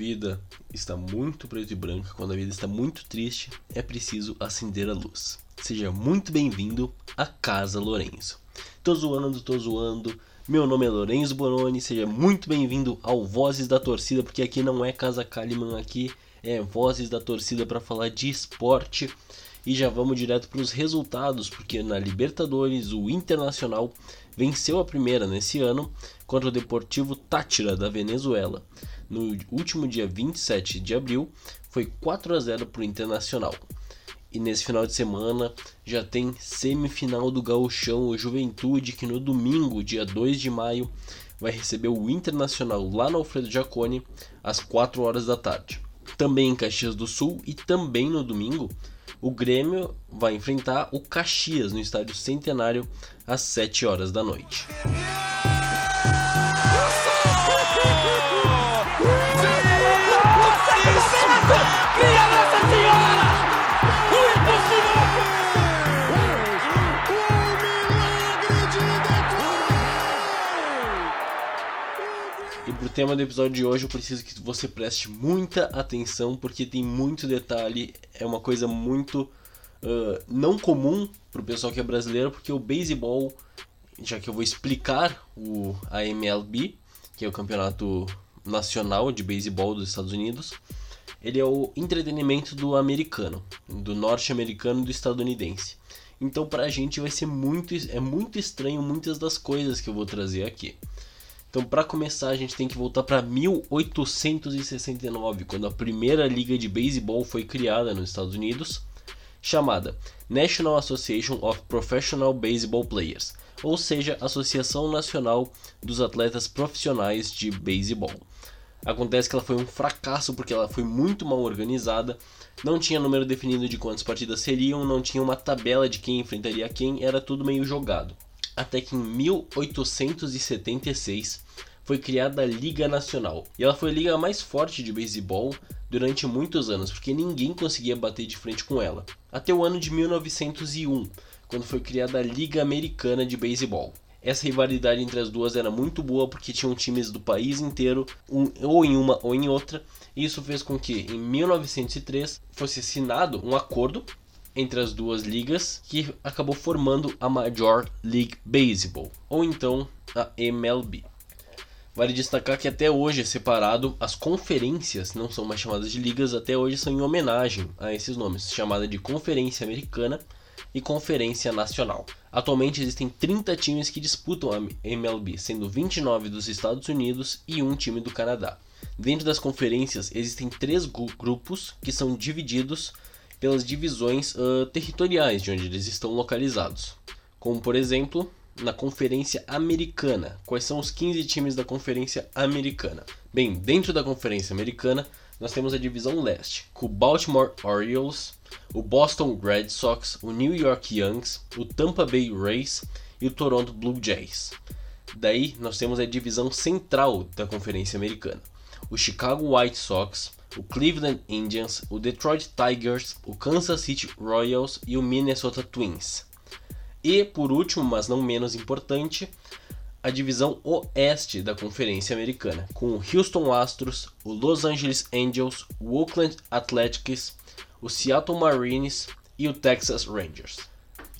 vida está muito preto e branca, quando a vida está muito triste, é preciso acender a luz. Seja muito bem-vindo à Casa Lourenço. Tô zoando, tô zoando. Meu nome é Lourenço Bononi, seja muito bem-vindo ao Vozes da Torcida, porque aqui não é Casa Kalimann, aqui é Vozes da Torcida para falar de esporte. E já vamos direto para os resultados, porque na Libertadores o Internacional venceu a primeira nesse ano contra o Deportivo Tátira da Venezuela. No último dia 27 de abril, foi 4 a 0 para o Internacional. E nesse final de semana já tem semifinal do Gauchão, o Juventude, que no domingo, dia 2 de maio, vai receber o Internacional lá no Alfredo Jaconi às 4 horas da tarde. Também em Caxias do Sul e também no domingo, o Grêmio vai enfrentar o Caxias no estádio Centenário às 7 horas da noite. Pro tema do episódio de hoje eu preciso que você preste muita atenção porque tem muito detalhe, é uma coisa muito uh, não comum pro pessoal que é brasileiro, porque o beisebol, já que eu vou explicar o MLB, que é o campeonato nacional de beisebol dos Estados Unidos, ele é o entretenimento do americano, do norte-americano do estadunidense. Então pra gente vai ser muito é muito estranho muitas das coisas que eu vou trazer aqui. Então, para começar, a gente tem que voltar para 1869, quando a primeira liga de beisebol foi criada nos Estados Unidos, chamada National Association of Professional Baseball Players, ou seja, Associação Nacional dos Atletas Profissionais de Beisebol. Acontece que ela foi um fracasso porque ela foi muito mal organizada, não tinha número definido de quantas partidas seriam, não tinha uma tabela de quem enfrentaria quem, era tudo meio jogado até que em 1876 foi criada a Liga Nacional. E ela foi a liga mais forte de beisebol durante muitos anos, porque ninguém conseguia bater de frente com ela. Até o ano de 1901, quando foi criada a Liga Americana de Beisebol. Essa rivalidade entre as duas era muito boa porque tinham times do país inteiro, um, ou em uma ou em outra, e isso fez com que em 1903 fosse assinado um acordo entre as duas ligas que acabou formando a Major League Baseball, ou então a MLB. Vale destacar que até hoje é separado, as conferências não são mais chamadas de ligas, até hoje são em homenagem a esses nomes, chamada de Conferência Americana e Conferência Nacional. Atualmente existem 30 times que disputam a MLB, sendo 29 dos Estados Unidos e um time do Canadá. Dentro das conferências existem três grupos que são divididos pelas divisões uh, territoriais de onde eles estão localizados. Como, por exemplo, na Conferência Americana. Quais são os 15 times da Conferência Americana? Bem, dentro da Conferência Americana, nós temos a divisão leste, com o Baltimore Orioles, o Boston Red Sox, o New York Yankees, o Tampa Bay Rays e o Toronto Blue Jays. Daí nós temos a divisão central da Conferência Americana, o Chicago White Sox, o Cleveland Indians, o Detroit Tigers, o Kansas City Royals e o Minnesota Twins. E por último, mas não menos importante, a divisão oeste da Conferência Americana, com o Houston Astros, o Los Angeles Angels, o Oakland Athletics, o Seattle Mariners e o Texas Rangers.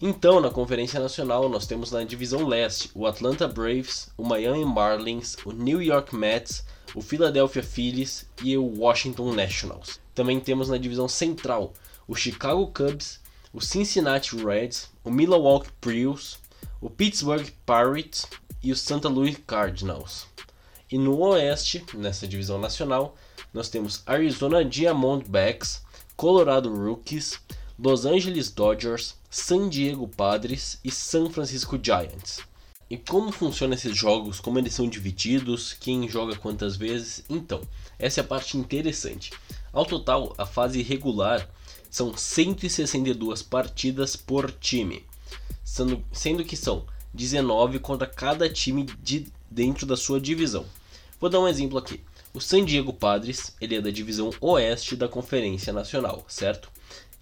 Então, na Conferência Nacional, nós temos na divisão leste o Atlanta Braves, o Miami Marlins, o New York Mets, o Philadelphia Phillies e o Washington Nationals. Também temos na divisão central o Chicago Cubs, o Cincinnati Reds, o Milwaukee Brewers, o Pittsburgh Pirates e o Santa Louis Cardinals. E no oeste, nessa divisão nacional, nós temos Arizona Diamondbacks, Colorado Rockies, Los Angeles Dodgers, San Diego Padres e San Francisco Giants. E como funcionam esses jogos, como eles são divididos, quem joga quantas vezes? Então, essa é a parte interessante. Ao total, a fase regular são 162 partidas por time, sendo, sendo que são 19 contra cada time de dentro da sua divisão. Vou dar um exemplo aqui. O San Diego Padres, ele é da divisão oeste da Conferência Nacional, certo?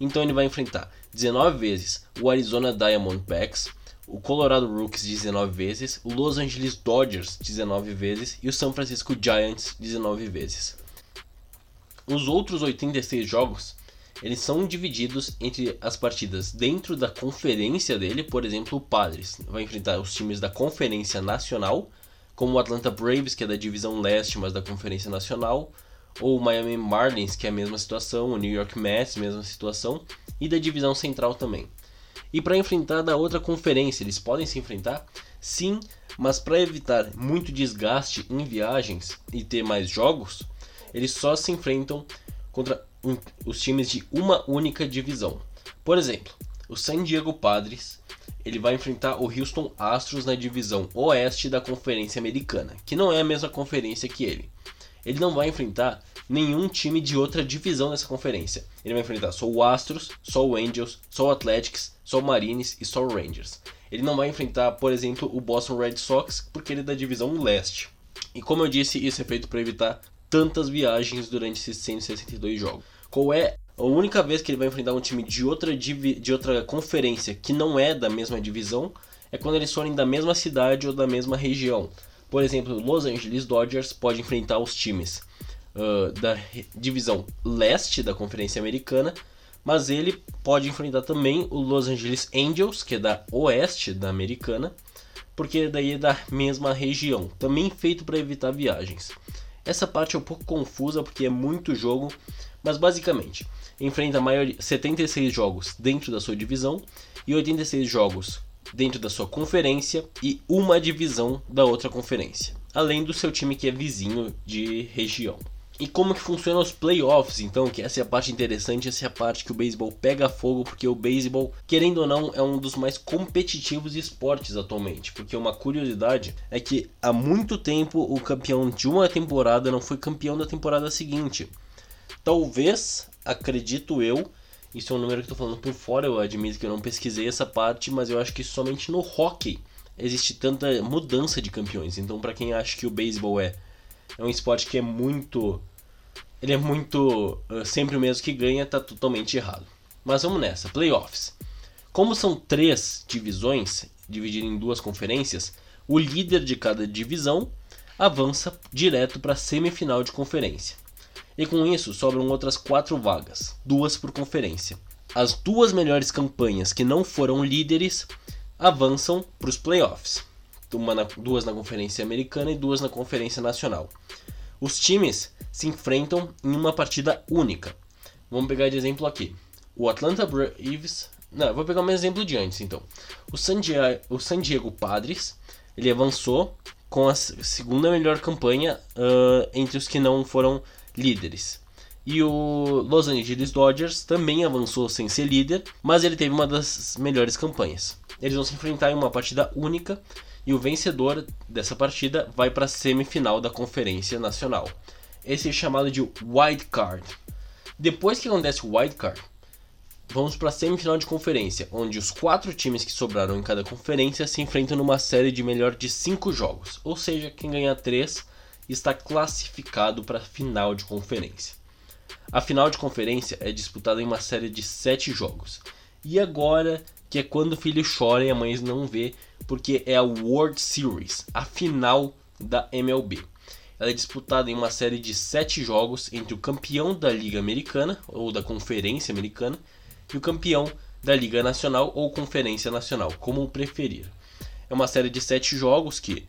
Então ele vai enfrentar 19 vezes o Arizona Diamondbacks, o Colorado Rockies 19 vezes, o Los Angeles Dodgers 19 vezes e o San Francisco Giants 19 vezes. Os outros 86 jogos, eles são divididos entre as partidas dentro da conferência dele, por exemplo, o Padres vai enfrentar os times da Conferência Nacional, como o Atlanta Braves, que é da divisão leste, mas da Conferência Nacional, ou o Miami Marlins, que é a mesma situação, o New York Mets, mesma situação, e da divisão central também. E para enfrentar da outra conferência, eles podem se enfrentar? Sim, mas para evitar muito desgaste em viagens e ter mais jogos, eles só se enfrentam contra os times de uma única divisão. Por exemplo, o San Diego Padres ele vai enfrentar o Houston Astros na divisão oeste da Conferência Americana, que não é a mesma conferência que ele. Ele não vai enfrentar nenhum time de outra divisão dessa conferência. Ele vai enfrentar só o Astros, só o Angels, só o Athletics, só o Marines e só o Rangers. Ele não vai enfrentar, por exemplo, o Boston Red Sox porque ele é da divisão leste. E como eu disse, isso é feito para evitar tantas viagens durante esses 162 jogos. Qual é a única vez que ele vai enfrentar um time de outra, de outra conferência que não é da mesma divisão é quando eles forem da mesma cidade ou da mesma região. Por exemplo, Los Angeles Dodgers pode enfrentar os times uh, da divisão leste da Conferência Americana, mas ele pode enfrentar também o Los Angeles Angels, que é da oeste da Americana, porque daí é da mesma região, também feito para evitar viagens. Essa parte é um pouco confusa porque é muito jogo, mas basicamente enfrenta maior 76 jogos dentro da sua divisão e 86 jogos dentro da sua conferência e uma divisão da outra conferência, além do seu time que é vizinho de região. E como que funcionam os playoffs, então, que essa é a parte interessante, essa é a parte que o beisebol pega fogo, porque o beisebol, querendo ou não, é um dos mais competitivos esportes atualmente. Porque uma curiosidade é que há muito tempo o campeão de uma temporada não foi campeão da temporada seguinte. Talvez, acredito eu, isso é um número que eu tô falando por fora, eu admito que eu não pesquisei essa parte, mas eu acho que somente no hockey existe tanta mudança de campeões. Então, para quem acha que o beisebol é é um esporte que é muito. Ele é muito. Uh, sempre o mesmo que ganha, tá totalmente errado. Mas vamos nessa: playoffs. Como são três divisões, divididas em duas conferências, o líder de cada divisão avança direto para a semifinal de conferência. E com isso sobram outras quatro vagas, duas por conferência. As duas melhores campanhas que não foram líderes avançam para os playoffs na, duas na Conferência Americana e duas na Conferência Nacional. Os times se enfrentam em uma partida única. Vamos pegar de exemplo aqui. O Atlanta Braves. Não, vou pegar um exemplo de antes então. O San Diego, o San Diego Padres ele avançou com a segunda melhor campanha uh, entre os que não foram líderes. E o Los Angeles Dodgers também avançou sem ser líder, mas ele teve uma das melhores campanhas. Eles vão se enfrentar em uma partida única e o vencedor dessa partida vai para a semifinal da Conferência Nacional. Esse é chamado de wild card. Depois que acontece o wild card, vamos para a semifinal de conferência, onde os quatro times que sobraram em cada conferência se enfrentam numa série de melhor de cinco jogos. Ou seja, quem ganhar três está classificado para a final de conferência. A final de conferência é disputada em uma série de sete jogos. E agora que é quando o filho chora e a mãe não vê, porque é a World Series, a final da MLB. Ela é disputada em uma série de sete jogos entre o campeão da Liga Americana, ou da Conferência Americana, e o campeão da Liga Nacional ou Conferência Nacional, como preferir. É uma série de sete jogos que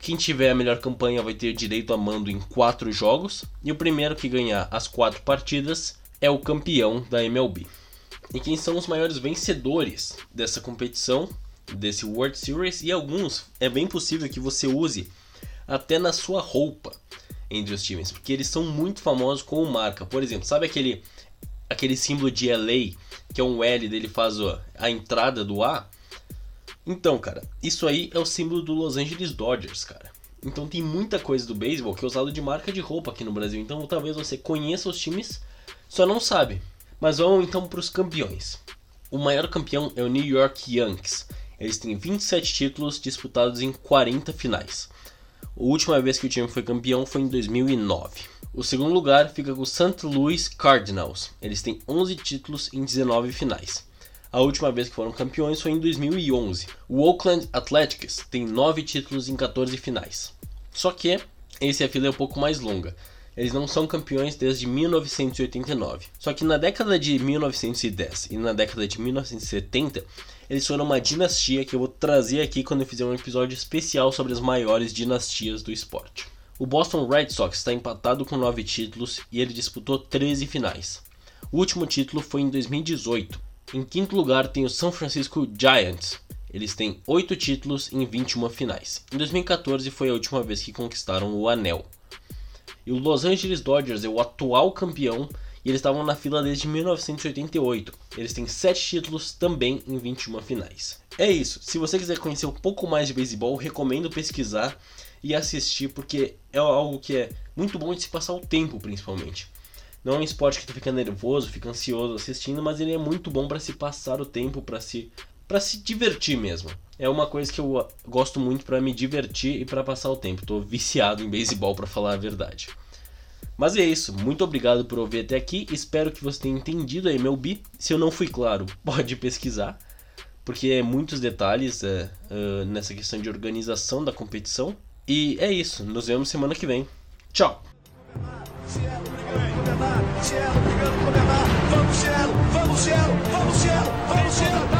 quem tiver a melhor campanha vai ter direito a mando em quatro jogos, e o primeiro que ganhar as quatro partidas é o campeão da MLB. E quem são os maiores vencedores dessa competição, desse World Series, e alguns é bem possível que você use até na sua roupa entre os times, porque eles são muito famosos como marca. Por exemplo, sabe aquele aquele símbolo de LA, que é um L dele faz a entrada do A? Então, cara, isso aí é o símbolo do Los Angeles Dodgers, cara. Então tem muita coisa do beisebol que é usado de marca de roupa aqui no Brasil. Então talvez você conheça os times, só não sabe. Mas vamos então para os campeões. O maior campeão é o New York Yankees. Eles têm 27 títulos disputados em 40 finais. A última vez que o time foi campeão foi em 2009. O segundo lugar fica com o St. Louis Cardinals. Eles têm 11 títulos em 19 finais. A última vez que foram campeões foi em 2011. O Oakland Athletics tem 9 títulos em 14 finais. Só que esse fila é um pouco mais longa. Eles não são campeões desde 1989. Só que na década de 1910 e na década de 1970, eles foram uma dinastia que eu vou trazer aqui quando eu fizer um episódio especial sobre as maiores dinastias do esporte. O Boston Red Sox está empatado com 9 títulos e ele disputou 13 finais. O último título foi em 2018. Em quinto lugar tem o San Francisco Giants. Eles têm 8 títulos em 21 finais. Em 2014 foi a última vez que conquistaram o anel. E o Los Angeles Dodgers é o atual campeão e eles estavam na fila desde 1988. Eles têm 7 títulos também em 21 finais. É isso. Se você quiser conhecer um pouco mais de beisebol, recomendo pesquisar e assistir porque é algo que é muito bom de se passar o tempo, principalmente. Não é um esporte que tu fica nervoso, fica ansioso assistindo, mas ele é muito bom para se passar o tempo, para se para se divertir mesmo. É uma coisa que eu gosto muito para me divertir e para passar o tempo. Tô viciado em beisebol para falar a verdade. Mas é isso, muito obrigado por ouvir até aqui. Espero que você tenha entendido a MLB. Se eu não fui claro, pode pesquisar, porque é muitos detalhes é, uh, nessa questão de organização da competição. E é isso, nos vemos semana que vem. Tchau! Cielo, vamos, Cielo, vamos, Cielo, vamos, Cielo, vamos, Cielo.